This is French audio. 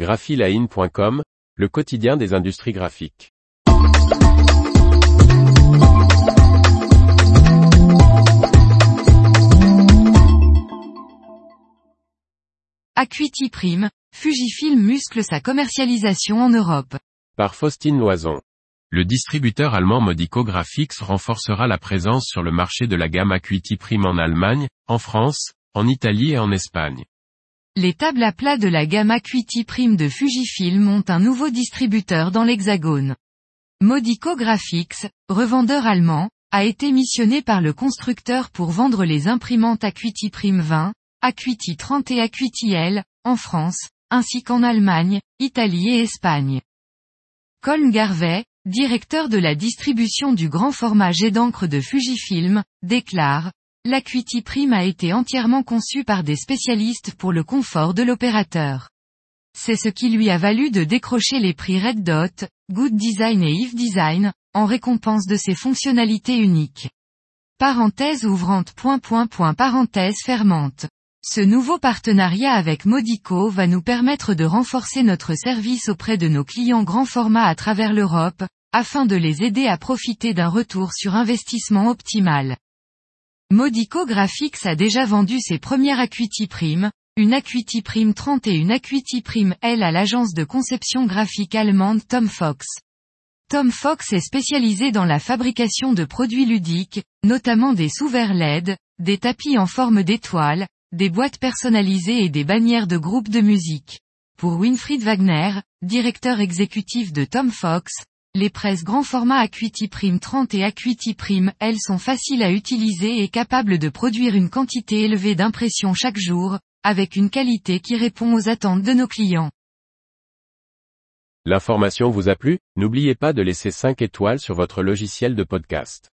graphiline.com, le quotidien des industries graphiques. Acuity Prime, Fujifilm muscle sa commercialisation en Europe. Par Faustine Loison. Le distributeur allemand Modico Graphics renforcera la présence sur le marché de la gamme Acuity Prime en Allemagne, en France, en Italie et en Espagne. Les tables à plat de la gamme Acuity Prime de Fujifilm ont un nouveau distributeur dans l'Hexagone. Modico Graphics, revendeur allemand, a été missionné par le constructeur pour vendre les imprimantes Acuity Prime 20, Acuity 30 et Acuity L, en France, ainsi qu'en Allemagne, Italie et Espagne. Colm Garvey, directeur de la distribution du grand format jet d'encre de Fujifilm, déclare, L'Acuity Prime a été entièrement conçu par des spécialistes pour le confort de l'opérateur. C'est ce qui lui a valu de décrocher les prix Red Dot, Good Design et Eve Design, en récompense de ses fonctionnalités uniques. Parenthèse ouvrante point point point parenthèse fermante. Ce nouveau partenariat avec Modico va nous permettre de renforcer notre service auprès de nos clients grand format à travers l'Europe, afin de les aider à profiter d'un retour sur investissement optimal. Modico Graphics a déjà vendu ses premières Acuity Prime, une Acuity Prime 30 et une Acuity Prime L à l'agence de conception graphique allemande Tom Fox. Tom Fox est spécialisé dans la fabrication de produits ludiques, notamment des sous-verres LED, des tapis en forme d'étoile, des boîtes personnalisées et des bannières de groupes de musique. Pour Winfried Wagner, directeur exécutif de Tom Fox, les presses grand format Acuity Prime 30 et Acuity Prime L sont faciles à utiliser et capables de produire une quantité élevée d'impressions chaque jour, avec une qualité qui répond aux attentes de nos clients. L'information vous a plu? N'oubliez pas de laisser 5 étoiles sur votre logiciel de podcast.